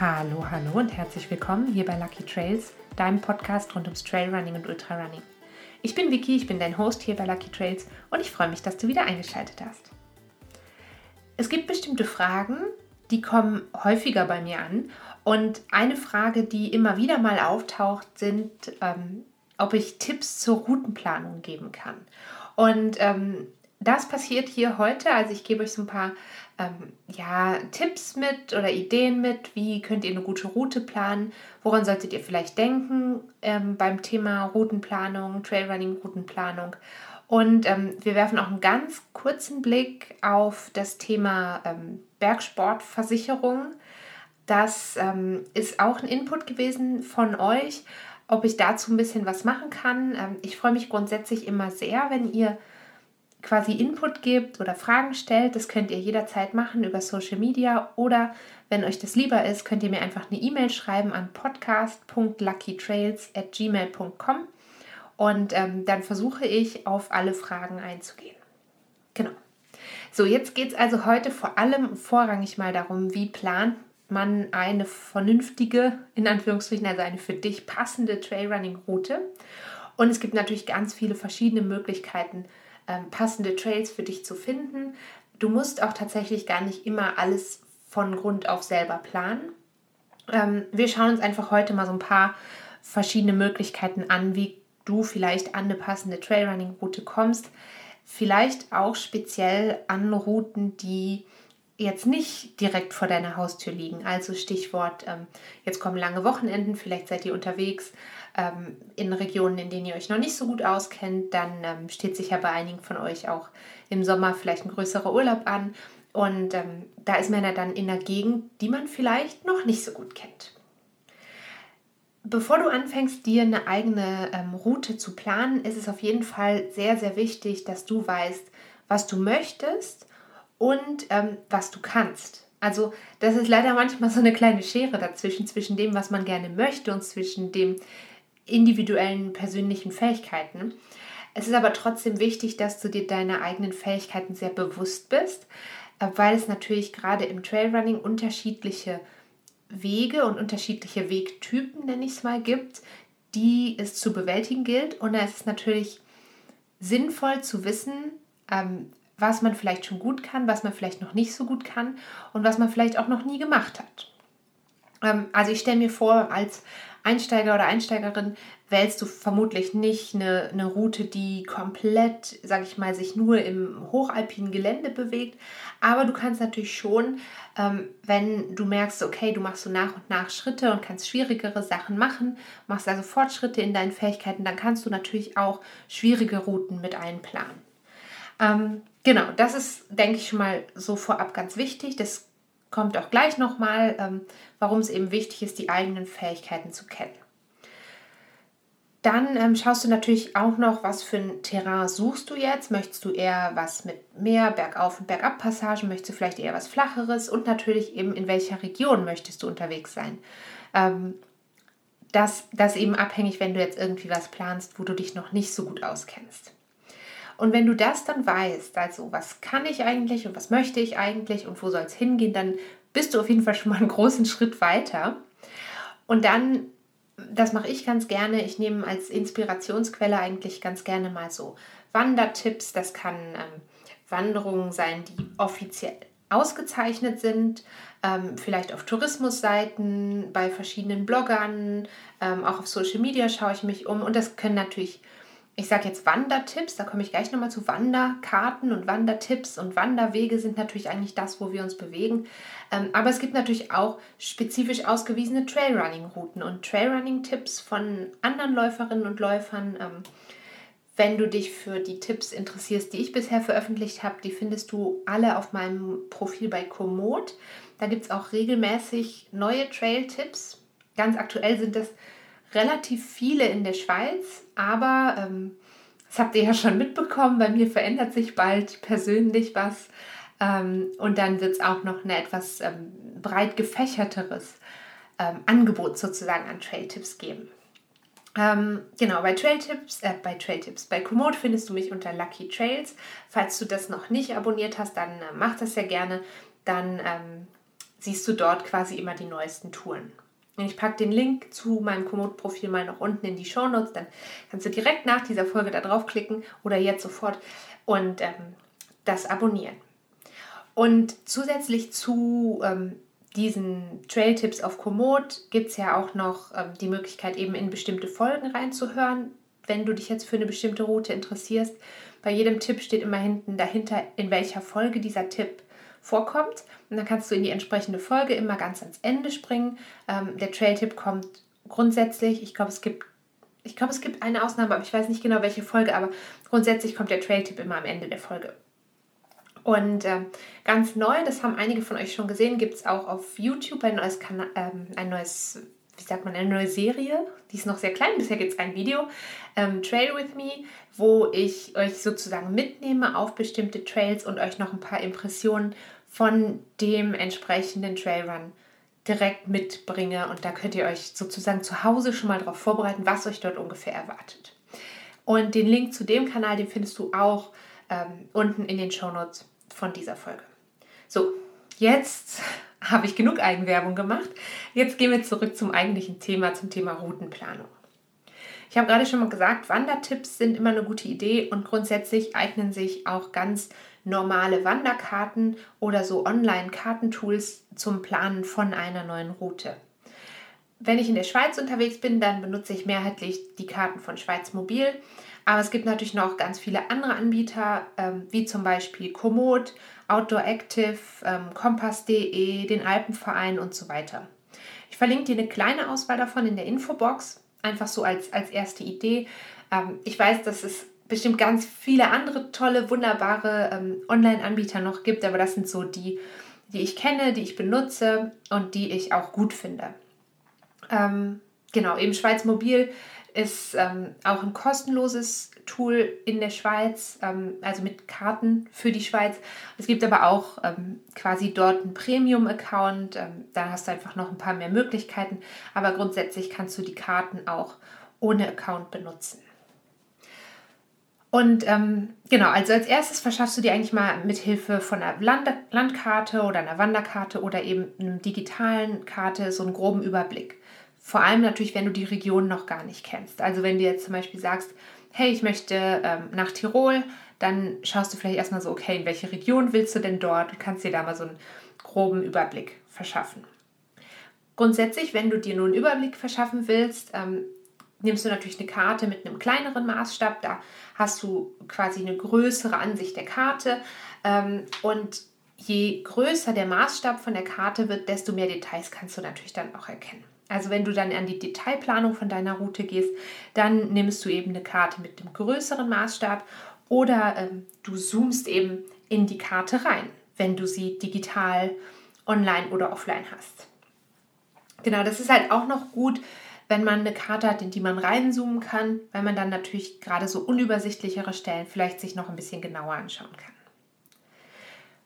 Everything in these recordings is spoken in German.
Hallo, hallo und herzlich willkommen hier bei Lucky Trails, deinem Podcast rund ums Trailrunning und Ultrarunning. Ich bin Vicky, ich bin dein Host hier bei Lucky Trails und ich freue mich, dass du wieder eingeschaltet hast. Es gibt bestimmte Fragen, die kommen häufiger bei mir an und eine Frage, die immer wieder mal auftaucht, sind, ähm, ob ich Tipps zur Routenplanung geben kann. Und ähm, das passiert hier heute. Also ich gebe euch so ein paar ähm, ja, Tipps mit oder Ideen mit, wie könnt ihr eine gute Route planen, woran solltet ihr vielleicht denken ähm, beim Thema Routenplanung, Trailrunning-Routenplanung. Und ähm, wir werfen auch einen ganz kurzen Blick auf das Thema ähm, Bergsportversicherung. Das ähm, ist auch ein Input gewesen von euch, ob ich dazu ein bisschen was machen kann. Ähm, ich freue mich grundsätzlich immer sehr, wenn ihr quasi Input gibt oder Fragen stellt. Das könnt ihr jederzeit machen über Social Media oder wenn euch das lieber ist, könnt ihr mir einfach eine E-Mail schreiben an podcast.luckytrails@gmail.com und ähm, dann versuche ich auf alle Fragen einzugehen. Genau. So, jetzt geht es also heute vor allem vorrangig mal darum, wie plant man eine vernünftige, in Anführungsstrichen, also eine für dich passende Trailrunning-Route. Und es gibt natürlich ganz viele verschiedene Möglichkeiten, ähm, passende Trails für dich zu finden. Du musst auch tatsächlich gar nicht immer alles von Grund auf selber planen. Ähm, wir schauen uns einfach heute mal so ein paar verschiedene Möglichkeiten an, wie du vielleicht an eine passende Trailrunning-Route kommst. Vielleicht auch speziell an Routen, die jetzt nicht direkt vor deiner Haustür liegen. Also Stichwort, ähm, jetzt kommen lange Wochenenden, vielleicht seid ihr unterwegs ähm, in Regionen, in denen ihr euch noch nicht so gut auskennt, dann ähm, steht sicher bei einigen von euch auch im Sommer vielleicht ein größerer Urlaub an. Und ähm, da ist man ja dann in einer Gegend, die man vielleicht noch nicht so gut kennt. Bevor du anfängst, dir eine eigene ähm, Route zu planen, ist es auf jeden Fall sehr, sehr wichtig, dass du weißt, was du möchtest und ähm, was du kannst. Also das ist leider manchmal so eine kleine Schere dazwischen, zwischen dem, was man gerne möchte und zwischen dem individuellen persönlichen Fähigkeiten. Es ist aber trotzdem wichtig, dass du dir deine eigenen Fähigkeiten sehr bewusst bist, äh, weil es natürlich gerade im Trailrunning unterschiedliche Wege und unterschiedliche Wegtypen, nenne ich es mal, gibt, die es zu bewältigen gilt. Und da ist es natürlich sinnvoll zu wissen, ähm, was man vielleicht schon gut kann, was man vielleicht noch nicht so gut kann und was man vielleicht auch noch nie gemacht hat. Ähm, also ich stelle mir vor, als Einsteiger oder Einsteigerin wählst du vermutlich nicht eine, eine Route, die komplett, sage ich mal, sich nur im hochalpinen Gelände bewegt. Aber du kannst natürlich schon, ähm, wenn du merkst, okay, du machst so nach und nach Schritte und kannst schwierigere Sachen machen, machst also Fortschritte in deinen Fähigkeiten, dann kannst du natürlich auch schwierige Routen mit einplanen. Ähm, genau, das ist, denke ich, schon mal so vorab ganz wichtig. Das kommt auch gleich nochmal, ähm, warum es eben wichtig ist, die eigenen Fähigkeiten zu kennen. Dann ähm, schaust du natürlich auch noch, was für ein Terrain suchst du jetzt. Möchtest du eher was mit mehr Bergauf- und Bergab-Passagen? Möchtest du vielleicht eher was Flacheres? Und natürlich eben, in welcher Region möchtest du unterwegs sein? Ähm, das, das eben abhängig, wenn du jetzt irgendwie was planst, wo du dich noch nicht so gut auskennst. Und wenn du das dann weißt, also was kann ich eigentlich und was möchte ich eigentlich und wo soll es hingehen, dann bist du auf jeden Fall schon mal einen großen Schritt weiter. Und dann, das mache ich ganz gerne, ich nehme als Inspirationsquelle eigentlich ganz gerne mal so Wandertipps. Das kann ähm, Wanderungen sein, die offiziell ausgezeichnet sind, ähm, vielleicht auf Tourismusseiten, bei verschiedenen Bloggern, ähm, auch auf Social Media schaue ich mich um und das können natürlich ich sage jetzt Wandertipps, da komme ich gleich nochmal zu Wanderkarten und Wandertipps und Wanderwege sind natürlich eigentlich das, wo wir uns bewegen. Ähm, aber es gibt natürlich auch spezifisch ausgewiesene Trailrunning-Routen und Trailrunning-Tipps von anderen Läuferinnen und Läufern. Ähm, wenn du dich für die Tipps interessierst, die ich bisher veröffentlicht habe, die findest du alle auf meinem Profil bei Komoot. Da gibt es auch regelmäßig neue Trail-Tipps. Ganz aktuell sind das relativ viele in der Schweiz, aber ähm, das habt ihr ja schon mitbekommen, bei mir verändert sich bald persönlich was ähm, und dann wird es auch noch ein etwas ähm, breit gefächerteres ähm, Angebot sozusagen an Trail-Tipps geben. Ähm, genau, bei Trail-Tipps, äh, bei Trail-Tipps, bei Komoot findest du mich unter Lucky Trails. Falls du das noch nicht abonniert hast, dann äh, mach das sehr gerne. Dann ähm, siehst du dort quasi immer die neuesten Touren. Ich packe den Link zu meinem Komoot-Profil mal noch unten in die Show Notes. Dann kannst du direkt nach dieser Folge da draufklicken oder jetzt sofort und ähm, das abonnieren. Und zusätzlich zu ähm, diesen Trail-Tipps auf Komoot gibt es ja auch noch ähm, die Möglichkeit, eben in bestimmte Folgen reinzuhören, wenn du dich jetzt für eine bestimmte Route interessierst. Bei jedem Tipp steht immer hinten dahinter, in welcher Folge dieser Tipp vorkommt. Und dann kannst du in die entsprechende Folge immer ganz ans Ende springen. Ähm, der Trail-Tipp kommt grundsätzlich, ich glaube, es gibt ich glaube, es gibt eine Ausnahme, aber ich weiß nicht genau welche Folge, aber grundsätzlich kommt der Trail-Tipp immer am Ende der Folge. Und äh, ganz neu, das haben einige von euch schon gesehen, gibt es auch auf YouTube ein neues, Kana ähm, ein neues, wie sagt man, eine neue Serie. Die ist noch sehr klein, bisher gibt es ein Video, ähm, Trail with Me, wo ich euch sozusagen mitnehme auf bestimmte Trails und euch noch ein paar Impressionen von dem entsprechenden Trailrun direkt mitbringe. Und da könnt ihr euch sozusagen zu Hause schon mal darauf vorbereiten, was euch dort ungefähr erwartet. Und den Link zu dem Kanal, den findest du auch ähm, unten in den Shownotes von dieser Folge. So, jetzt habe ich genug Eigenwerbung gemacht. Jetzt gehen wir zurück zum eigentlichen Thema, zum Thema Routenplanung. Ich habe gerade schon mal gesagt, Wandertipps sind immer eine gute Idee und grundsätzlich eignen sich auch ganz normale Wanderkarten oder so Online-Kartentools zum Planen von einer neuen Route. Wenn ich in der Schweiz unterwegs bin, dann benutze ich mehrheitlich die Karten von Schweiz Mobil. Aber es gibt natürlich noch ganz viele andere Anbieter, ähm, wie zum Beispiel Komoot, Outdoor Active, ähm, Kompass.de, den Alpenverein und so weiter. Ich verlinke dir eine kleine Auswahl davon in der Infobox, einfach so als, als erste Idee. Ähm, ich weiß, dass es bestimmt ganz viele andere tolle, wunderbare ähm, Online-Anbieter noch gibt, aber das sind so die, die ich kenne, die ich benutze und die ich auch gut finde. Ähm, genau, eben Schweiz Mobil ist ähm, auch ein kostenloses Tool in der Schweiz, ähm, also mit Karten für die Schweiz. Es gibt aber auch ähm, quasi dort einen Premium-Account. Ähm, da hast du einfach noch ein paar mehr Möglichkeiten. Aber grundsätzlich kannst du die Karten auch ohne Account benutzen. Und ähm, genau, also als erstes verschaffst du dir eigentlich mal mit Hilfe von einer Land Landkarte oder einer Wanderkarte oder eben einer digitalen Karte so einen groben Überblick. Vor allem natürlich, wenn du die Region noch gar nicht kennst. Also wenn du jetzt zum Beispiel sagst, hey, ich möchte ähm, nach Tirol, dann schaust du vielleicht erstmal so, okay, in welche Region willst du denn dort? Du kannst dir da mal so einen groben Überblick verschaffen. Grundsätzlich, wenn du dir nur einen Überblick verschaffen willst, ähm, nimmst du natürlich eine Karte mit einem kleineren Maßstab. Da hast du quasi eine größere Ansicht der Karte. Ähm, und je größer der Maßstab von der Karte wird, desto mehr Details kannst du natürlich dann auch erkennen. Also wenn du dann an die Detailplanung von deiner Route gehst, dann nimmst du eben eine Karte mit dem größeren Maßstab oder ähm, du zoomst eben in die Karte rein, wenn du sie digital, online oder offline hast. Genau, das ist halt auch noch gut, wenn man eine Karte hat, in die man reinzoomen kann, weil man dann natürlich gerade so unübersichtlichere Stellen vielleicht sich noch ein bisschen genauer anschauen kann.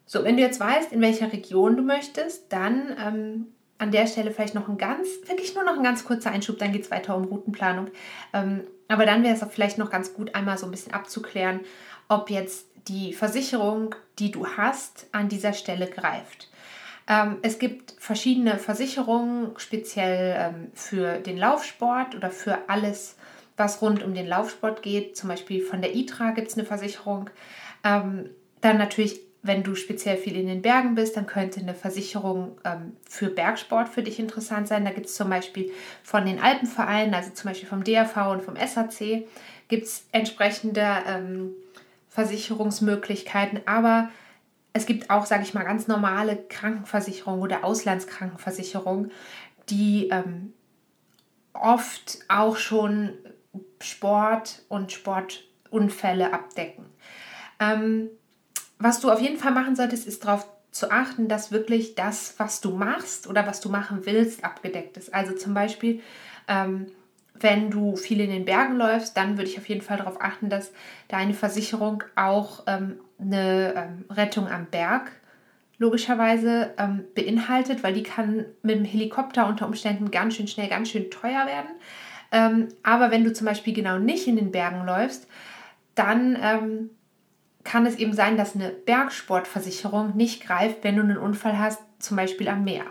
So, wenn du jetzt weißt, in welcher Region du möchtest, dann ähm, an der Stelle vielleicht noch ein ganz, wirklich nur noch ein ganz kurzer Einschub, dann geht es weiter um Routenplanung. Ähm, aber dann wäre es auch vielleicht noch ganz gut, einmal so ein bisschen abzuklären, ob jetzt die Versicherung, die du hast, an dieser Stelle greift. Ähm, es gibt verschiedene Versicherungen, speziell ähm, für den Laufsport oder für alles, was rund um den Laufsport geht. Zum Beispiel von der ITRA gibt es eine Versicherung. Ähm, dann natürlich wenn du speziell viel in den Bergen bist, dann könnte eine Versicherung ähm, für Bergsport für dich interessant sein. Da gibt es zum Beispiel von den Alpenvereinen, also zum Beispiel vom DRV und vom SAC, gibt es entsprechende ähm, Versicherungsmöglichkeiten. Aber es gibt auch, sage ich mal, ganz normale Krankenversicherungen oder Auslandskrankenversicherungen, die ähm, oft auch schon Sport und Sportunfälle abdecken. Was du auf jeden Fall machen solltest, ist darauf zu achten, dass wirklich das, was du machst oder was du machen willst, abgedeckt ist. Also zum Beispiel, ähm, wenn du viel in den Bergen läufst, dann würde ich auf jeden Fall darauf achten, dass deine Versicherung auch ähm, eine ähm, Rettung am Berg logischerweise ähm, beinhaltet, weil die kann mit dem Helikopter unter Umständen ganz schön schnell, ganz schön teuer werden. Ähm, aber wenn du zum Beispiel genau nicht in den Bergen läufst, dann ähm, kann es eben sein, dass eine Bergsportversicherung nicht greift, wenn du einen Unfall hast, zum Beispiel am Meer.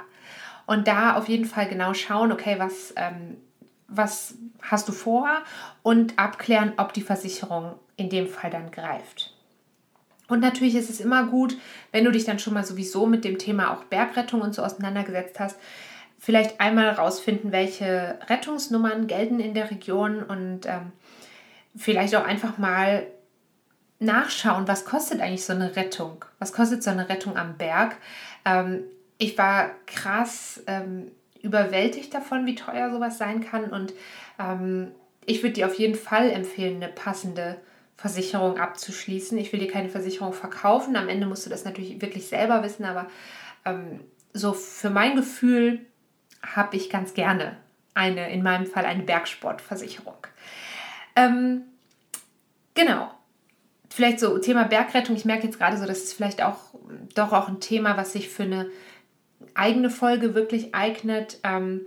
Und da auf jeden Fall genau schauen, okay, was, ähm, was hast du vor und abklären, ob die Versicherung in dem Fall dann greift. Und natürlich ist es immer gut, wenn du dich dann schon mal sowieso mit dem Thema auch Bergrettung und so auseinandergesetzt hast, vielleicht einmal rausfinden, welche Rettungsnummern gelten in der Region und ähm, vielleicht auch einfach mal nachschauen, was kostet eigentlich so eine Rettung? Was kostet so eine Rettung am Berg? Ähm, ich war krass ähm, überwältigt davon, wie teuer sowas sein kann und ähm, ich würde dir auf jeden Fall empfehlen, eine passende Versicherung abzuschließen. Ich will dir keine Versicherung verkaufen. Am Ende musst du das natürlich wirklich selber wissen, aber ähm, so für mein Gefühl habe ich ganz gerne eine, in meinem Fall eine Bergsportversicherung. Ähm, genau. Vielleicht so Thema Bergrettung. Ich merke jetzt gerade so, das ist vielleicht auch doch auch ein Thema, was sich für eine eigene Folge wirklich eignet. Ähm,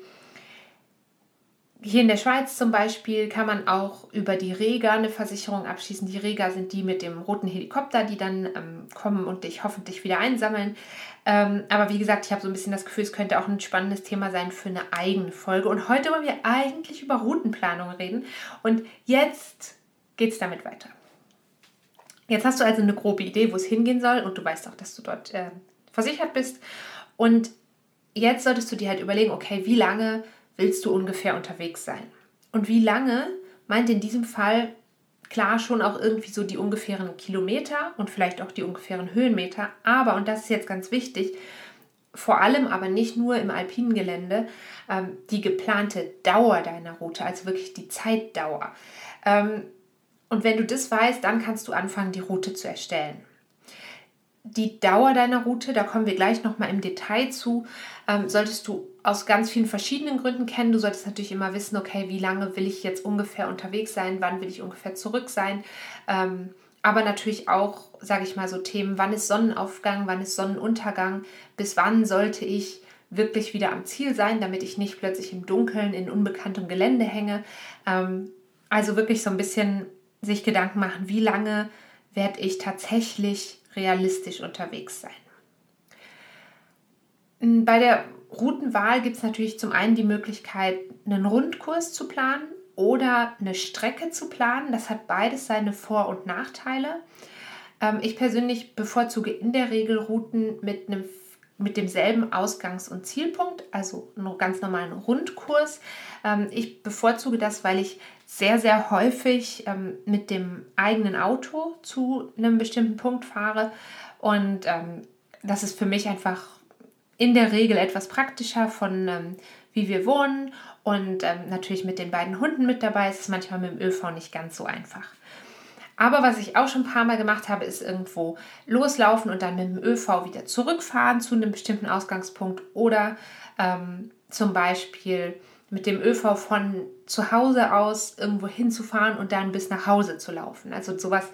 hier in der Schweiz zum Beispiel kann man auch über die Rega eine Versicherung abschließen. Die Rega sind die mit dem roten Helikopter, die dann ähm, kommen und dich hoffentlich wieder einsammeln. Ähm, aber wie gesagt, ich habe so ein bisschen das Gefühl, es könnte auch ein spannendes Thema sein für eine eigene Folge. Und heute wollen wir eigentlich über Routenplanung reden. Und jetzt geht es damit weiter. Jetzt hast du also eine grobe Idee, wo es hingehen soll und du weißt auch, dass du dort äh, versichert bist. Und jetzt solltest du dir halt überlegen, okay, wie lange willst du ungefähr unterwegs sein? Und wie lange meint in diesem Fall klar schon auch irgendwie so die ungefähren Kilometer und vielleicht auch die ungefähren Höhenmeter, aber, und das ist jetzt ganz wichtig, vor allem aber nicht nur im alpinen Gelände, ähm, die geplante Dauer deiner Route, also wirklich die Zeitdauer. Ähm, und wenn du das weißt, dann kannst du anfangen, die Route zu erstellen die Dauer deiner Route, da kommen wir gleich nochmal im Detail zu, ähm, solltest du aus ganz vielen verschiedenen Gründen kennen. Du solltest natürlich immer wissen, okay, wie lange will ich jetzt ungefähr unterwegs sein, wann will ich ungefähr zurück sein. Ähm, aber natürlich auch, sage ich mal, so Themen, wann ist Sonnenaufgang, wann ist Sonnenuntergang, bis wann sollte ich wirklich wieder am Ziel sein, damit ich nicht plötzlich im Dunkeln in unbekanntem Gelände hänge. Ähm, also wirklich so ein bisschen sich Gedanken machen, wie lange werde ich tatsächlich realistisch unterwegs sein. Bei der Routenwahl gibt es natürlich zum einen die Möglichkeit, einen Rundkurs zu planen oder eine Strecke zu planen. Das hat beides seine Vor- und Nachteile. Ähm, ich persönlich bevorzuge in der Regel Routen mit, einem, mit demselben Ausgangs- und Zielpunkt, also einen ganz normalen Rundkurs. Ähm, ich bevorzuge das, weil ich sehr, sehr häufig ähm, mit dem eigenen Auto zu einem bestimmten Punkt fahre. Und ähm, das ist für mich einfach in der Regel etwas praktischer von ähm, wie wir wohnen. Und ähm, natürlich mit den beiden Hunden mit dabei ist es manchmal mit dem ÖV nicht ganz so einfach. Aber was ich auch schon ein paar Mal gemacht habe, ist irgendwo loslaufen und dann mit dem ÖV wieder zurückfahren zu einem bestimmten Ausgangspunkt oder ähm, zum Beispiel mit dem ÖV von zu Hause aus irgendwo hinzufahren und dann bis nach Hause zu laufen. Also sowas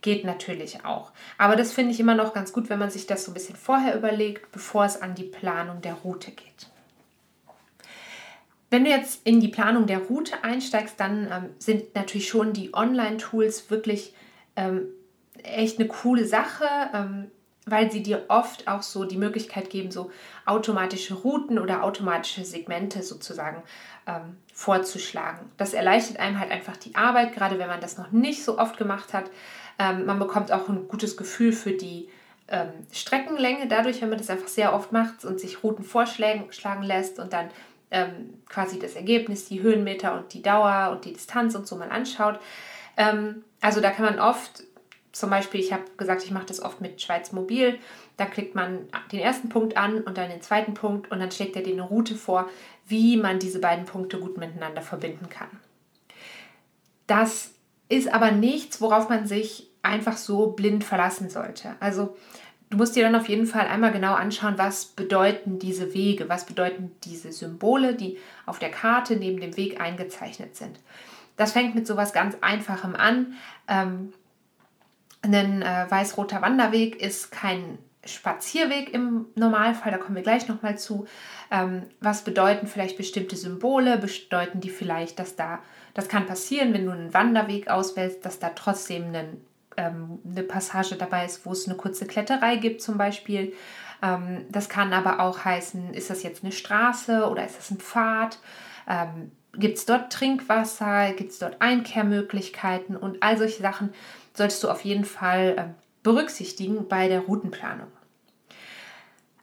geht natürlich auch. Aber das finde ich immer noch ganz gut, wenn man sich das so ein bisschen vorher überlegt, bevor es an die Planung der Route geht. Wenn du jetzt in die Planung der Route einsteigst, dann ähm, sind natürlich schon die Online-Tools wirklich ähm, echt eine coole Sache. Ähm, weil sie dir oft auch so die Möglichkeit geben, so automatische Routen oder automatische Segmente sozusagen ähm, vorzuschlagen. Das erleichtert einem halt einfach die Arbeit, gerade wenn man das noch nicht so oft gemacht hat. Ähm, man bekommt auch ein gutes Gefühl für die ähm, Streckenlänge dadurch, wenn man das einfach sehr oft macht und sich Routen vorschlagen lässt und dann ähm, quasi das Ergebnis, die Höhenmeter und die Dauer und die Distanz und so mal anschaut. Ähm, also da kann man oft zum Beispiel, ich habe gesagt, ich mache das oft mit Schweiz Mobil. Da klickt man den ersten Punkt an und dann den zweiten Punkt und dann schlägt er dir eine Route vor, wie man diese beiden Punkte gut miteinander verbinden kann. Das ist aber nichts, worauf man sich einfach so blind verlassen sollte. Also du musst dir dann auf jeden Fall einmal genau anschauen, was bedeuten diese Wege, was bedeuten diese Symbole, die auf der Karte neben dem Weg eingezeichnet sind. Das fängt mit sowas ganz Einfachem an. Ähm, ein äh, weiß-roter Wanderweg ist kein Spazierweg im Normalfall, da kommen wir gleich nochmal zu. Ähm, was bedeuten vielleicht bestimmte Symbole? Bedeuten die vielleicht, dass da, das kann passieren, wenn du einen Wanderweg auswählst, dass da trotzdem einen, ähm, eine Passage dabei ist, wo es eine kurze Kletterei gibt zum Beispiel. Ähm, das kann aber auch heißen, ist das jetzt eine Straße oder ist das ein Pfad? Ähm, Gibt es dort Trinkwasser? Gibt es dort Einkehrmöglichkeiten? Und all solche Sachen solltest du auf jeden Fall äh, berücksichtigen bei der Routenplanung.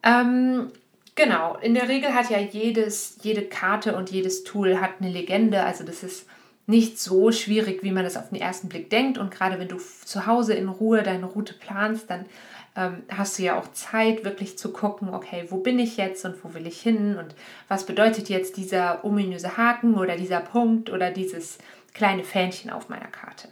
Ähm, genau, in der Regel hat ja jedes, jede Karte und jedes Tool hat eine Legende. Also das ist nicht so schwierig, wie man das auf den ersten Blick denkt. Und gerade wenn du zu Hause in Ruhe deine Route planst, dann ähm, hast du ja auch Zeit, wirklich zu gucken, okay, wo bin ich jetzt und wo will ich hin und was bedeutet jetzt dieser ominöse Haken oder dieser Punkt oder dieses kleine Fähnchen auf meiner Karte.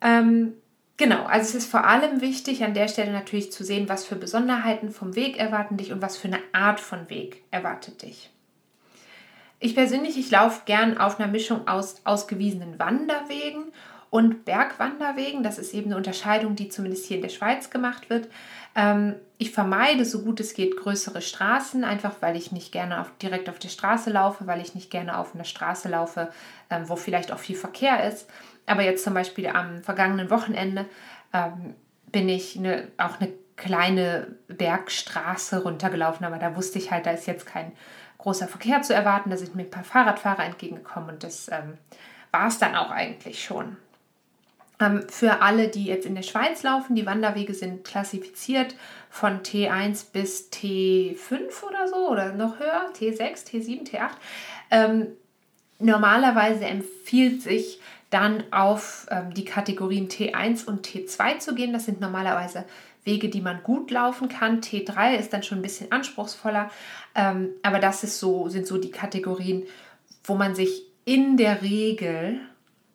Ähm, genau, also es ist vor allem wichtig, an der Stelle natürlich zu sehen, was für Besonderheiten vom Weg erwarten dich und was für eine Art von Weg erwartet dich. Ich persönlich, ich laufe gern auf einer Mischung aus ausgewiesenen Wanderwegen und Bergwanderwegen. Das ist eben eine Unterscheidung, die zumindest hier in der Schweiz gemacht wird. Ähm, ich vermeide so gut es geht größere Straßen, einfach weil ich nicht gerne auf, direkt auf der Straße laufe, weil ich nicht gerne auf einer Straße laufe, ähm, wo vielleicht auch viel Verkehr ist. Aber jetzt zum Beispiel am vergangenen Wochenende ähm, bin ich eine, auch eine kleine Bergstraße runtergelaufen, aber da wusste ich halt, da ist jetzt kein großer Verkehr zu erwarten. Da sind mir ein paar Fahrradfahrer entgegengekommen und das ähm, war es dann auch eigentlich schon. Ähm, für alle, die jetzt in der Schweiz laufen, die Wanderwege sind klassifiziert von T1 bis T5 oder so oder noch höher, T6, T7, T8. Ähm, normalerweise empfiehlt sich dann auf ähm, die Kategorien T1 und T2 zu gehen. Das sind normalerweise Wege, die man gut laufen kann. T3 ist dann schon ein bisschen anspruchsvoller, ähm, aber das ist so, sind so die Kategorien, wo man sich in der Regel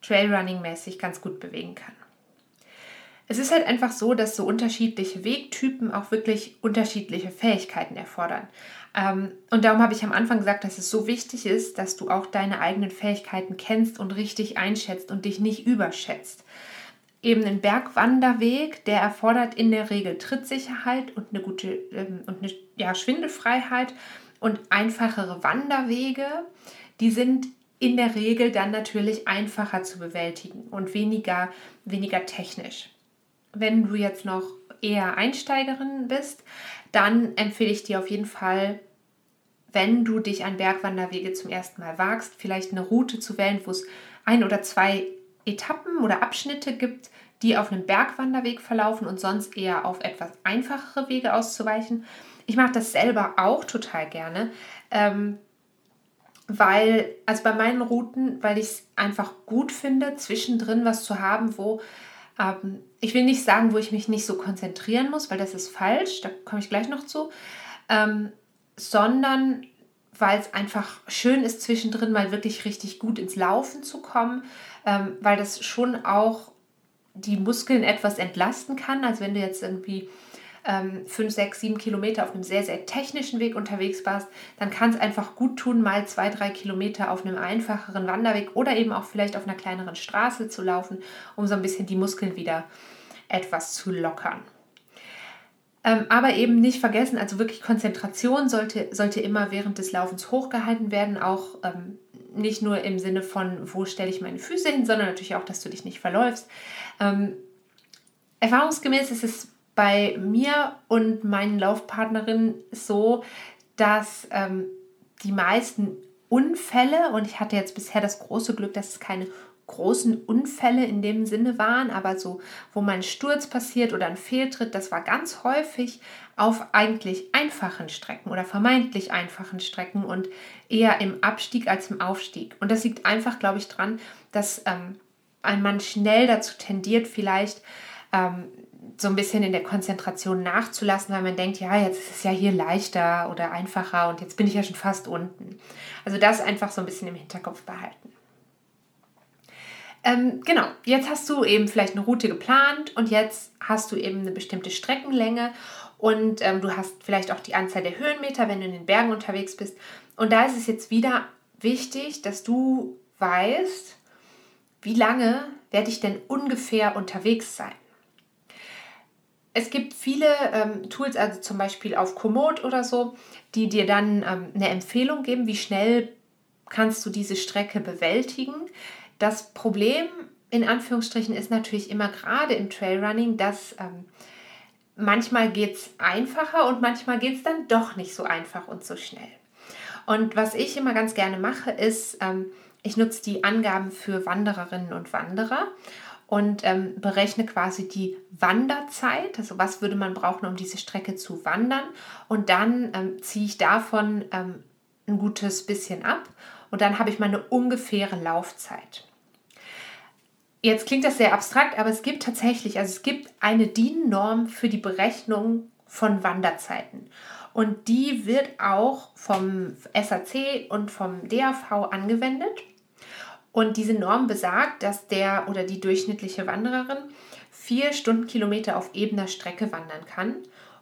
Trailrunning-mäßig ganz gut bewegen kann. Es ist halt einfach so, dass so unterschiedliche Wegtypen auch wirklich unterschiedliche Fähigkeiten erfordern. Ähm, und darum habe ich am Anfang gesagt, dass es so wichtig ist, dass du auch deine eigenen Fähigkeiten kennst und richtig einschätzt und dich nicht überschätzt. Eben ein Bergwanderweg, der erfordert in der Regel Trittsicherheit und eine gute ähm, und eine ja, Schwindelfreiheit und einfachere Wanderwege, die sind in der Regel dann natürlich einfacher zu bewältigen und weniger, weniger technisch. Wenn du jetzt noch eher Einsteigerin bist, dann empfehle ich dir auf jeden Fall, wenn du dich an Bergwanderwege zum ersten Mal wagst, vielleicht eine Route zu wählen, wo es ein oder zwei Etappen oder Abschnitte gibt, die auf einem Bergwanderweg verlaufen und sonst eher auf etwas einfachere Wege auszuweichen. Ich mache das selber auch total gerne. Ähm, weil, also bei meinen Routen, weil ich es einfach gut finde, zwischendrin was zu haben, wo ähm, ich will nicht sagen, wo ich mich nicht so konzentrieren muss, weil das ist falsch, da komme ich gleich noch zu, ähm, sondern weil es einfach schön ist, zwischendrin mal wirklich richtig gut ins Laufen zu kommen, ähm, weil das schon auch die Muskeln etwas entlasten kann. Also wenn du jetzt irgendwie 5, 6, 7 Kilometer auf einem sehr, sehr technischen Weg unterwegs warst, dann kann es einfach gut tun, mal 2, 3 Kilometer auf einem einfacheren Wanderweg oder eben auch vielleicht auf einer kleineren Straße zu laufen, um so ein bisschen die Muskeln wieder etwas zu lockern. Ähm, aber eben nicht vergessen, also wirklich Konzentration sollte, sollte immer während des Laufens hochgehalten werden, auch ähm, nicht nur im Sinne von, wo stelle ich meine Füße hin, sondern natürlich auch, dass du dich nicht verläufst. Ähm, erfahrungsgemäß ist es bei mir und meinen Laufpartnerinnen so, dass ähm, die meisten Unfälle, und ich hatte jetzt bisher das große Glück, dass es keine großen Unfälle in dem Sinne waren, aber so, wo mal ein Sturz passiert oder ein Fehltritt, das war ganz häufig auf eigentlich einfachen Strecken oder vermeintlich einfachen Strecken und eher im Abstieg als im Aufstieg. Und das liegt einfach, glaube ich, daran, dass ähm, ein Mann schnell dazu tendiert, vielleicht ähm, so ein bisschen in der Konzentration nachzulassen, weil man denkt, ja, jetzt ist es ja hier leichter oder einfacher und jetzt bin ich ja schon fast unten. Also das einfach so ein bisschen im Hinterkopf behalten. Ähm, genau, jetzt hast du eben vielleicht eine Route geplant und jetzt hast du eben eine bestimmte Streckenlänge und ähm, du hast vielleicht auch die Anzahl der Höhenmeter, wenn du in den Bergen unterwegs bist. Und da ist es jetzt wieder wichtig, dass du weißt, wie lange werde ich denn ungefähr unterwegs sein es gibt viele ähm, Tools, also zum Beispiel auf Komoot oder so, die dir dann ähm, eine Empfehlung geben, wie schnell kannst du diese Strecke bewältigen. Das Problem in Anführungsstrichen ist natürlich immer gerade im Trailrunning, dass ähm, manchmal geht es einfacher und manchmal geht es dann doch nicht so einfach und so schnell. Und was ich immer ganz gerne mache, ist, ähm, ich nutze die Angaben für Wandererinnen und Wanderer und ähm, berechne quasi die Wanderzeit, also was würde man brauchen, um diese Strecke zu wandern. Und dann ähm, ziehe ich davon ähm, ein gutes bisschen ab und dann habe ich meine ungefähre Laufzeit. Jetzt klingt das sehr abstrakt, aber es gibt tatsächlich, also es gibt eine DIN-Norm für die Berechnung von Wanderzeiten. Und die wird auch vom SAC und vom DAV angewendet. Und diese Norm besagt, dass der oder die durchschnittliche Wandererin vier Stundenkilometer auf ebener Strecke wandern kann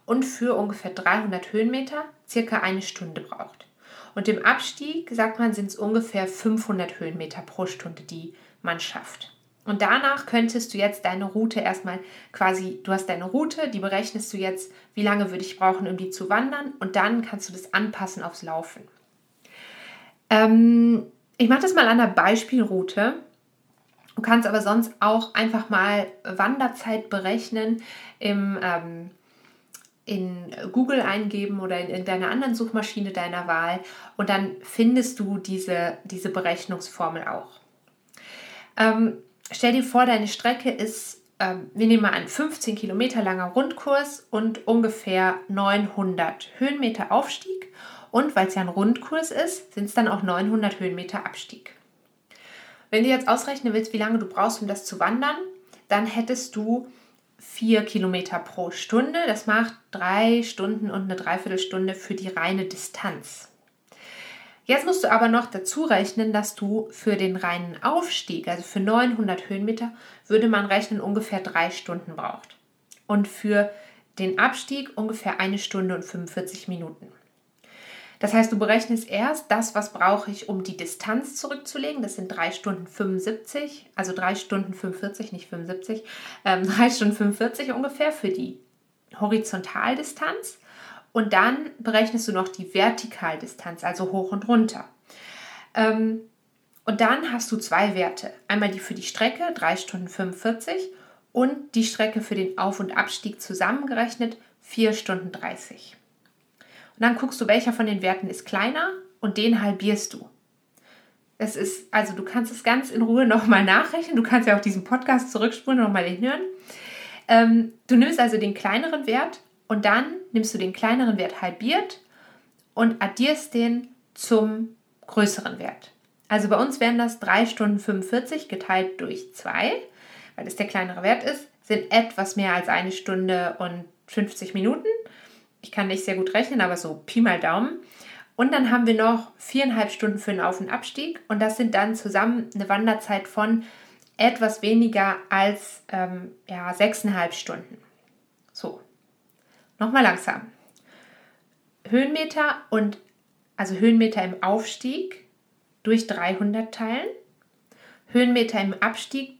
und für ungefähr 300 Höhenmeter circa eine Stunde braucht. Und im Abstieg, sagt man, sind es ungefähr 500 Höhenmeter pro Stunde, die man schafft. Und danach könntest du jetzt deine Route erstmal quasi, du hast deine Route, die berechnest du jetzt, wie lange würde ich brauchen, um die zu wandern und dann kannst du das anpassen aufs Laufen. Ähm, ich mache das mal an der Beispielroute. Du kannst aber sonst auch einfach mal Wanderzeit berechnen im, ähm, in Google eingeben oder in irgendeiner anderen Suchmaschine deiner Wahl und dann findest du diese, diese Berechnungsformel auch. Ähm, stell dir vor, deine Strecke ist, ähm, wir nehmen mal an, 15 Kilometer langer Rundkurs und ungefähr 900 Höhenmeter Aufstieg. Und weil es ja ein Rundkurs ist, sind es dann auch 900 Höhenmeter Abstieg. Wenn du jetzt ausrechnen willst, wie lange du brauchst, um das zu wandern, dann hättest du 4 Kilometer pro Stunde. Das macht drei Stunden und eine Dreiviertelstunde für die reine Distanz. Jetzt musst du aber noch dazu rechnen, dass du für den reinen Aufstieg, also für 900 Höhenmeter, würde man rechnen ungefähr drei Stunden braucht. Und für den Abstieg ungefähr eine Stunde und 45 Minuten. Das heißt, du berechnest erst das, was brauche ich, um die Distanz zurückzulegen. Das sind 3 Stunden 75, also 3 Stunden 45, nicht 75, ähm, 3 Stunden 45 ungefähr für die Horizontaldistanz. Und dann berechnest du noch die Vertikaldistanz, also hoch und runter. Ähm, und dann hast du zwei Werte. Einmal die für die Strecke, 3 Stunden 45, und die Strecke für den Auf- und Abstieg zusammengerechnet, 4 Stunden 30. Und dann guckst du, welcher von den Werten ist kleiner und den halbierst du. Das ist, also du kannst es ganz in Ruhe nochmal nachrechnen. Du kannst ja auch diesen Podcast zurückspulen und nochmal den hören. Ähm, du nimmst also den kleineren Wert und dann nimmst du den kleineren Wert halbiert und addierst den zum größeren Wert. Also bei uns wären das 3 Stunden 45 geteilt durch 2, weil es der kleinere Wert ist, sind etwas mehr als eine Stunde und 50 Minuten. Ich kann nicht sehr gut rechnen, aber so Pi mal Daumen. Und dann haben wir noch viereinhalb Stunden für den Auf- und Abstieg und das sind dann zusammen eine Wanderzeit von etwas weniger als ähm, ja, sechseinhalb Stunden. So, Nochmal langsam. Höhenmeter und also Höhenmeter im Aufstieg durch 300 teilen. Höhenmeter im Abstieg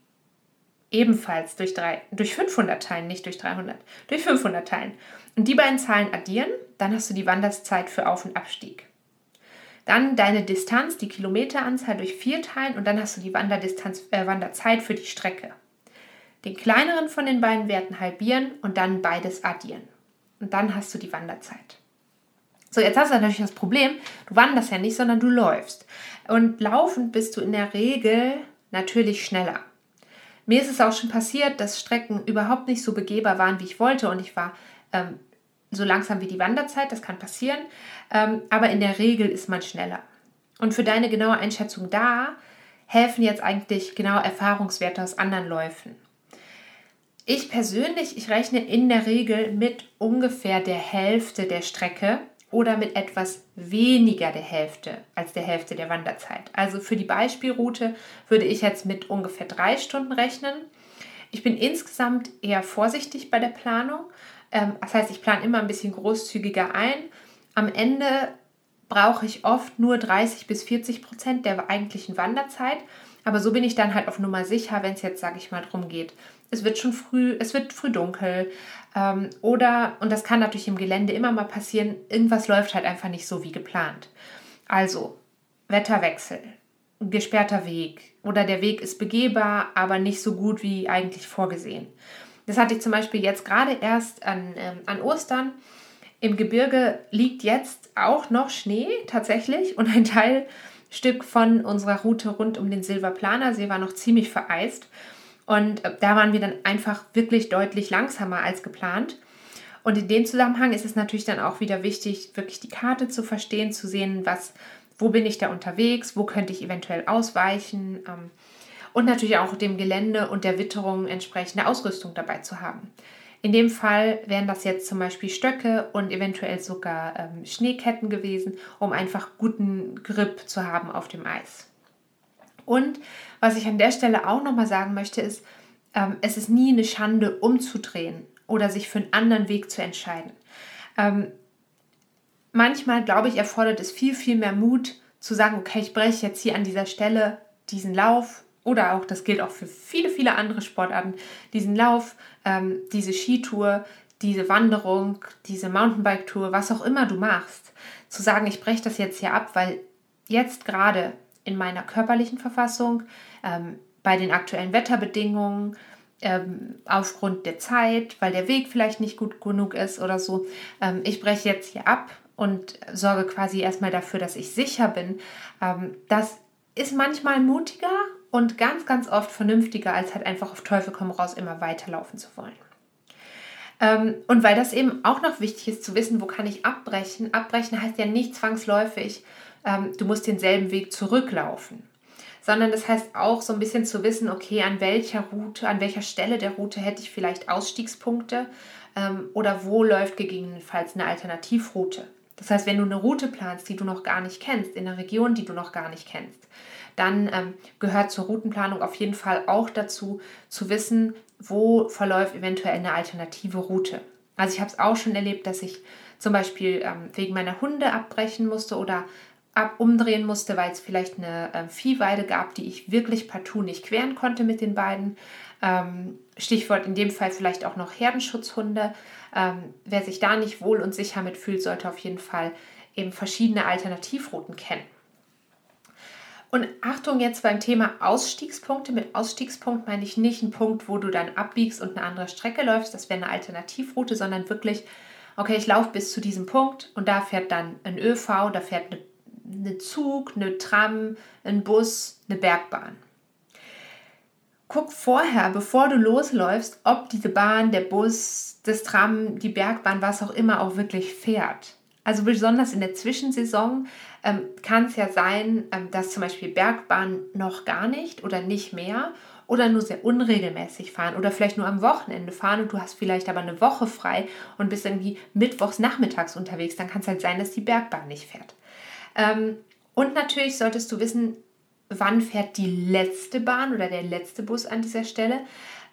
ebenfalls durch, 3, durch 500 teilen, nicht durch 300, durch 500 teilen. Und die beiden Zahlen addieren, dann hast du die Wanderzeit für Auf- und Abstieg. Dann deine Distanz, die Kilometeranzahl durch 4 teilen und dann hast du die Wanderdistanz, äh, Wanderzeit für die Strecke. Den kleineren von den beiden Werten halbieren und dann beides addieren. Und dann hast du die Wanderzeit. So, jetzt hast du natürlich das Problem, du wanderst ja nicht, sondern du läufst. Und laufend bist du in der Regel natürlich schneller. Mir ist es auch schon passiert, dass Strecken überhaupt nicht so begehbar waren, wie ich wollte. Und ich war ähm, so langsam wie die Wanderzeit, das kann passieren. Ähm, aber in der Regel ist man schneller. Und für deine genaue Einschätzung da helfen jetzt eigentlich genau Erfahrungswerte aus anderen Läufen. Ich persönlich, ich rechne in der Regel mit ungefähr der Hälfte der Strecke oder mit etwas weniger der Hälfte als der Hälfte der Wanderzeit. Also für die Beispielroute würde ich jetzt mit ungefähr drei Stunden rechnen. Ich bin insgesamt eher vorsichtig bei der Planung. Ähm, das heißt, ich plane immer ein bisschen großzügiger ein. Am Ende brauche ich oft nur 30 bis 40 Prozent der eigentlichen Wanderzeit. Aber so bin ich dann halt auf Nummer sicher, wenn es jetzt, sage ich mal, darum geht, es wird schon früh, es wird früh dunkel. Ähm, oder, und das kann natürlich im Gelände immer mal passieren, irgendwas läuft halt einfach nicht so wie geplant. Also, Wetterwechsel, gesperrter Weg oder der Weg ist begehbar, aber nicht so gut wie eigentlich vorgesehen. Das hatte ich zum Beispiel jetzt gerade erst an, ähm, an Ostern. Im Gebirge liegt jetzt auch noch Schnee tatsächlich und ein Teilstück von unserer Route rund um den Silberplanersee war noch ziemlich vereist. Und äh, da waren wir dann einfach wirklich deutlich langsamer als geplant. Und in dem Zusammenhang ist es natürlich dann auch wieder wichtig, wirklich die Karte zu verstehen, zu sehen, was, wo bin ich da unterwegs, wo könnte ich eventuell ausweichen ähm, und natürlich auch dem Gelände und der Witterung entsprechende Ausrüstung dabei zu haben. In dem Fall wären das jetzt zum Beispiel Stöcke und eventuell sogar ähm, Schneeketten gewesen, um einfach guten Grip zu haben auf dem Eis. Und was ich an der Stelle auch nochmal sagen möchte, ist, ähm, es ist nie eine Schande, umzudrehen oder sich für einen anderen Weg zu entscheiden. Ähm, manchmal, glaube ich, erfordert es viel, viel mehr Mut zu sagen, okay, ich breche jetzt hier an dieser Stelle diesen Lauf oder auch, das gilt auch für viele, viele andere Sportarten, diesen Lauf, ähm, diese Skitour, diese Wanderung, diese Mountainbike-Tour, was auch immer du machst, zu sagen, ich breche das jetzt hier ab, weil jetzt gerade in meiner körperlichen Verfassung, ähm, bei den aktuellen Wetterbedingungen, ähm, aufgrund der Zeit, weil der Weg vielleicht nicht gut genug ist oder so. Ähm, ich breche jetzt hier ab und sorge quasi erstmal dafür, dass ich sicher bin. Ähm, das ist manchmal mutiger und ganz, ganz oft vernünftiger, als halt einfach auf Teufel komm raus immer weiterlaufen zu wollen. Ähm, und weil das eben auch noch wichtig ist zu wissen, wo kann ich abbrechen. Abbrechen heißt ja nicht zwangsläufig, ähm, du musst denselben Weg zurücklaufen sondern das heißt auch so ein bisschen zu wissen, okay, an welcher Route, an welcher Stelle der Route hätte ich vielleicht Ausstiegspunkte ähm, oder wo läuft gegebenenfalls eine Alternativroute. Das heißt, wenn du eine Route planst, die du noch gar nicht kennst, in einer Region, die du noch gar nicht kennst, dann ähm, gehört zur Routenplanung auf jeden Fall auch dazu, zu wissen, wo verläuft eventuell eine alternative Route. Also ich habe es auch schon erlebt, dass ich zum Beispiel ähm, wegen meiner Hunde abbrechen musste oder ab umdrehen musste, weil es vielleicht eine äh, Viehweide gab, die ich wirklich partout nicht queren konnte mit den beiden. Ähm, Stichwort in dem Fall vielleicht auch noch Herdenschutzhunde. Ähm, wer sich da nicht wohl und sicher mitfühlt, sollte auf jeden Fall eben verschiedene Alternativrouten kennen. Und Achtung jetzt beim Thema Ausstiegspunkte. Mit Ausstiegspunkt meine ich nicht einen Punkt, wo du dann abbiegst und eine andere Strecke läufst, das wäre eine Alternativroute, sondern wirklich, okay, ich laufe bis zu diesem Punkt und da fährt dann ein ÖV, da fährt eine ein Zug, eine Tram, ein Bus, eine Bergbahn. Guck vorher, bevor du losläufst, ob diese Bahn, der Bus, das Tram, die Bergbahn, was auch immer auch wirklich fährt. Also besonders in der Zwischensaison ähm, kann es ja sein, ähm, dass zum Beispiel Bergbahnen noch gar nicht oder nicht mehr oder nur sehr unregelmäßig fahren oder vielleicht nur am Wochenende fahren und du hast vielleicht aber eine Woche frei und bist irgendwie mittwochs nachmittags unterwegs, dann kann es halt sein, dass die Bergbahn nicht fährt. Ähm, und natürlich solltest du wissen, wann fährt die letzte Bahn oder der letzte Bus an dieser Stelle,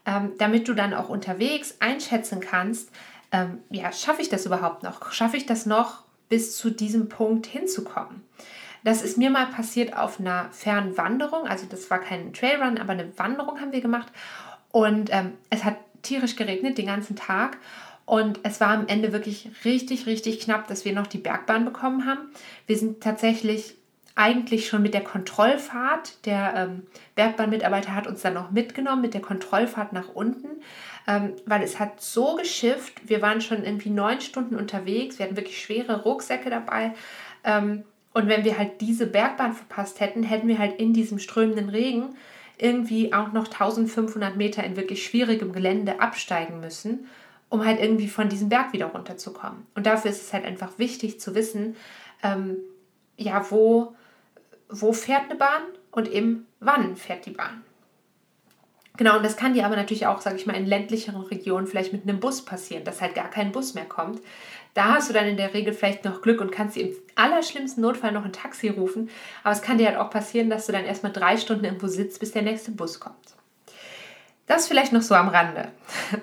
ähm, damit du dann auch unterwegs einschätzen kannst, ähm, ja, schaffe ich das überhaupt noch? Schaffe ich das noch, bis zu diesem Punkt hinzukommen? Das ist mir mal passiert auf einer fernen Wanderung. Also das war kein Trailrun, aber eine Wanderung haben wir gemacht. Und ähm, es hat tierisch geregnet den ganzen Tag. Und es war am Ende wirklich richtig, richtig knapp, dass wir noch die Bergbahn bekommen haben. Wir sind tatsächlich eigentlich schon mit der Kontrollfahrt, der ähm, Bergbahnmitarbeiter hat uns dann noch mitgenommen mit der Kontrollfahrt nach unten, ähm, weil es hat so geschifft. Wir waren schon irgendwie neun Stunden unterwegs, wir hatten wirklich schwere Rucksäcke dabei. Ähm, und wenn wir halt diese Bergbahn verpasst hätten, hätten wir halt in diesem strömenden Regen irgendwie auch noch 1500 Meter in wirklich schwierigem Gelände absteigen müssen um halt irgendwie von diesem Berg wieder runterzukommen. Und dafür ist es halt einfach wichtig zu wissen, ähm, ja, wo, wo fährt eine Bahn und eben wann fährt die Bahn. Genau, und das kann dir aber natürlich auch, sage ich mal, in ländlicheren Regionen vielleicht mit einem Bus passieren, dass halt gar kein Bus mehr kommt. Da hast du dann in der Regel vielleicht noch Glück und kannst dir im allerschlimmsten Notfall noch ein Taxi rufen. Aber es kann dir halt auch passieren, dass du dann erstmal drei Stunden irgendwo sitzt, bis der nächste Bus kommt. Das vielleicht noch so am Rande.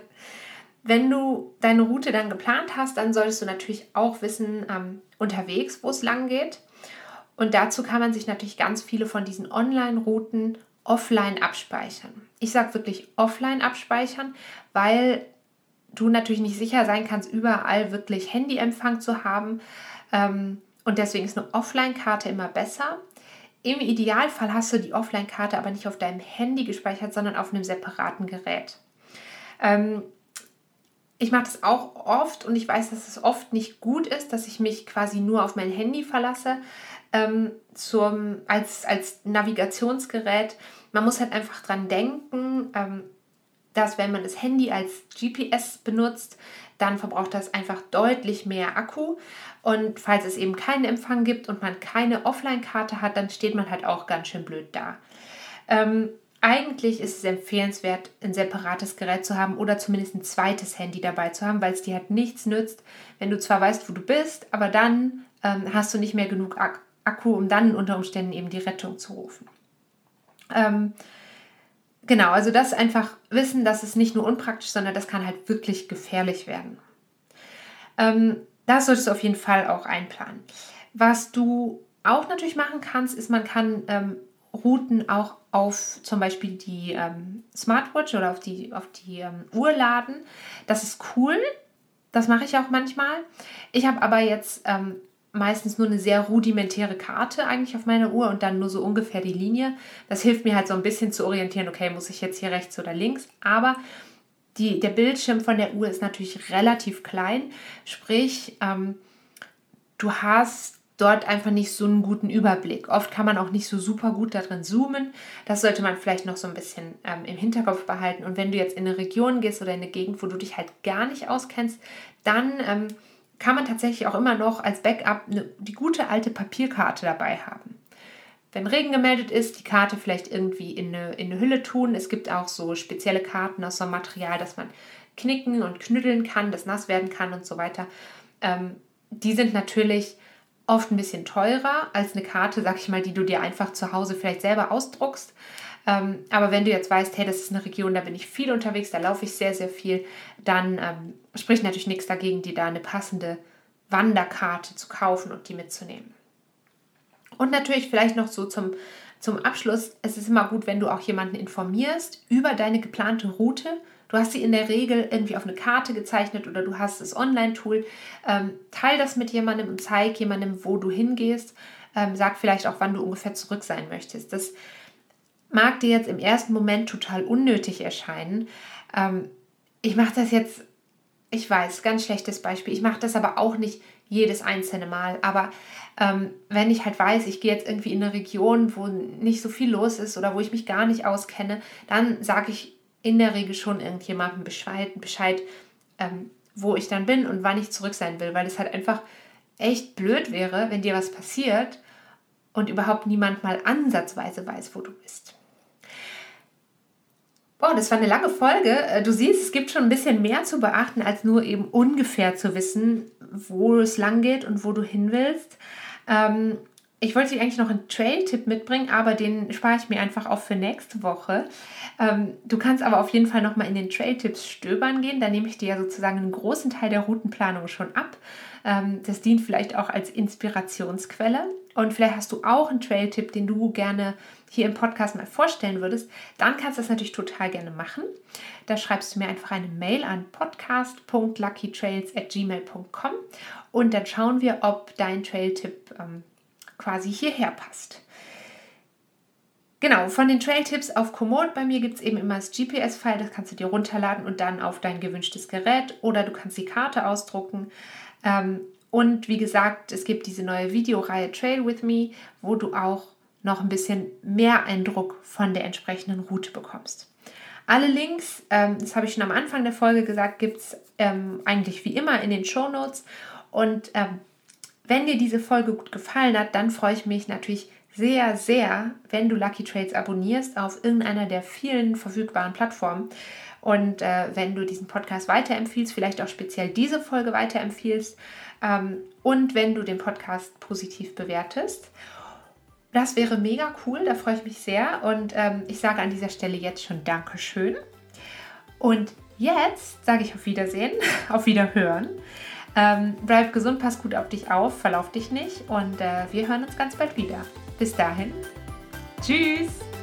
Wenn du deine Route dann geplant hast, dann solltest du natürlich auch wissen, ähm, unterwegs, wo es lang geht. Und dazu kann man sich natürlich ganz viele von diesen Online-Routen offline abspeichern. Ich sage wirklich offline abspeichern, weil du natürlich nicht sicher sein kannst, überall wirklich Handyempfang zu haben. Ähm, und deswegen ist eine Offline-Karte immer besser. Im Idealfall hast du die Offline-Karte aber nicht auf deinem Handy gespeichert, sondern auf einem separaten Gerät. Ähm, ich mache das auch oft und ich weiß, dass es oft nicht gut ist, dass ich mich quasi nur auf mein Handy verlasse ähm, zum, als, als Navigationsgerät. Man muss halt einfach dran denken, ähm, dass wenn man das Handy als GPS benutzt, dann verbraucht das einfach deutlich mehr Akku. Und falls es eben keinen Empfang gibt und man keine Offline-Karte hat, dann steht man halt auch ganz schön blöd da. Ähm, eigentlich ist es empfehlenswert, ein separates Gerät zu haben oder zumindest ein zweites Handy dabei zu haben, weil es dir halt nichts nützt, wenn du zwar weißt, wo du bist, aber dann ähm, hast du nicht mehr genug Ak Akku, um dann unter Umständen eben die Rettung zu rufen. Ähm, genau, also das einfach wissen, dass es nicht nur unpraktisch, sondern das kann halt wirklich gefährlich werden. Ähm, das solltest du auf jeden Fall auch einplanen. Was du auch natürlich machen kannst, ist, man kann ähm, Routen auch auf zum Beispiel die ähm, Smartwatch oder auf die, auf die ähm, Uhr laden. Das ist cool. Das mache ich auch manchmal. Ich habe aber jetzt ähm, meistens nur eine sehr rudimentäre Karte eigentlich auf meiner Uhr und dann nur so ungefähr die Linie. Das hilft mir halt so ein bisschen zu orientieren, okay, muss ich jetzt hier rechts oder links. Aber die, der Bildschirm von der Uhr ist natürlich relativ klein. Sprich, ähm, du hast dort einfach nicht so einen guten Überblick. Oft kann man auch nicht so super gut darin zoomen. Das sollte man vielleicht noch so ein bisschen ähm, im Hinterkopf behalten. Und wenn du jetzt in eine Region gehst oder in eine Gegend, wo du dich halt gar nicht auskennst, dann ähm, kann man tatsächlich auch immer noch als Backup eine, die gute alte Papierkarte dabei haben. Wenn Regen gemeldet ist, die Karte vielleicht irgendwie in eine, in eine Hülle tun. Es gibt auch so spezielle Karten aus so einem Material, dass man knicken und knütteln kann, das nass werden kann und so weiter. Ähm, die sind natürlich oft ein bisschen teurer als eine Karte, sag ich mal, die du dir einfach zu Hause vielleicht selber ausdruckst. Ähm, aber wenn du jetzt weißt, hey, das ist eine Region, da bin ich viel unterwegs, da laufe ich sehr, sehr viel, dann ähm, spricht natürlich nichts dagegen, dir da eine passende Wanderkarte zu kaufen und die mitzunehmen. Und natürlich vielleicht noch so zum, zum Abschluss, es ist immer gut, wenn du auch jemanden informierst über deine geplante Route. Du hast sie in der Regel irgendwie auf eine Karte gezeichnet oder du hast das Online-Tool. Ähm, teil das mit jemandem und zeig jemandem, wo du hingehst. Ähm, sag vielleicht auch, wann du ungefähr zurück sein möchtest. Das mag dir jetzt im ersten Moment total unnötig erscheinen. Ähm, ich mache das jetzt, ich weiß, ganz schlechtes Beispiel. Ich mache das aber auch nicht jedes einzelne Mal. Aber ähm, wenn ich halt weiß, ich gehe jetzt irgendwie in eine Region, wo nicht so viel los ist oder wo ich mich gar nicht auskenne, dann sage ich in der Regel schon irgendjemandem Bescheid, Bescheid ähm, wo ich dann bin und wann ich zurück sein will, weil es halt einfach echt blöd wäre, wenn dir was passiert und überhaupt niemand mal ansatzweise weiß, wo du bist. Boah, das war eine lange Folge. Äh, du siehst, es gibt schon ein bisschen mehr zu beachten, als nur eben ungefähr zu wissen, wo es lang geht und wo du hin willst. Ähm, ich wollte dir eigentlich noch einen Trail-Tipp mitbringen, aber den spare ich mir einfach auf für nächste Woche. Ähm, du kannst aber auf jeden Fall nochmal in den Trail-Tipps stöbern gehen. Da nehme ich dir ja sozusagen einen großen Teil der Routenplanung schon ab. Ähm, das dient vielleicht auch als Inspirationsquelle. Und vielleicht hast du auch einen Trail-Tipp, den du gerne hier im Podcast mal vorstellen würdest. Dann kannst du das natürlich total gerne machen. Da schreibst du mir einfach eine Mail an podcast.luckytrails.gmail.com und dann schauen wir, ob dein Trail-Tipp ähm, quasi hierher passt. Genau, von den Trail-Tipps auf Komoot bei mir gibt es eben immer das GPS-File, das kannst du dir runterladen und dann auf dein gewünschtes Gerät oder du kannst die Karte ausdrucken. Ähm, und wie gesagt, es gibt diese neue Videoreihe Trail with Me, wo du auch noch ein bisschen mehr Eindruck von der entsprechenden Route bekommst. Alle Links, ähm, das habe ich schon am Anfang der Folge gesagt, gibt es ähm, eigentlich wie immer in den Show Notes. Und ähm, wenn dir diese Folge gut gefallen hat, dann freue ich mich natürlich sehr, sehr, wenn du Lucky Trades abonnierst auf irgendeiner der vielen verfügbaren Plattformen. Und äh, wenn du diesen Podcast weiterempfiehlst, vielleicht auch speziell diese Folge weiterempfiehlst. Ähm, und wenn du den Podcast positiv bewertest. Das wäre mega cool, da freue ich mich sehr. Und ähm, ich sage an dieser Stelle jetzt schon Dankeschön. Und jetzt sage ich auf Wiedersehen, auf Wiederhören. Ähm, bleib gesund, pass gut auf dich auf, verlauf dich nicht und äh, wir hören uns ganz bald wieder. Bis dahin. Tschüss!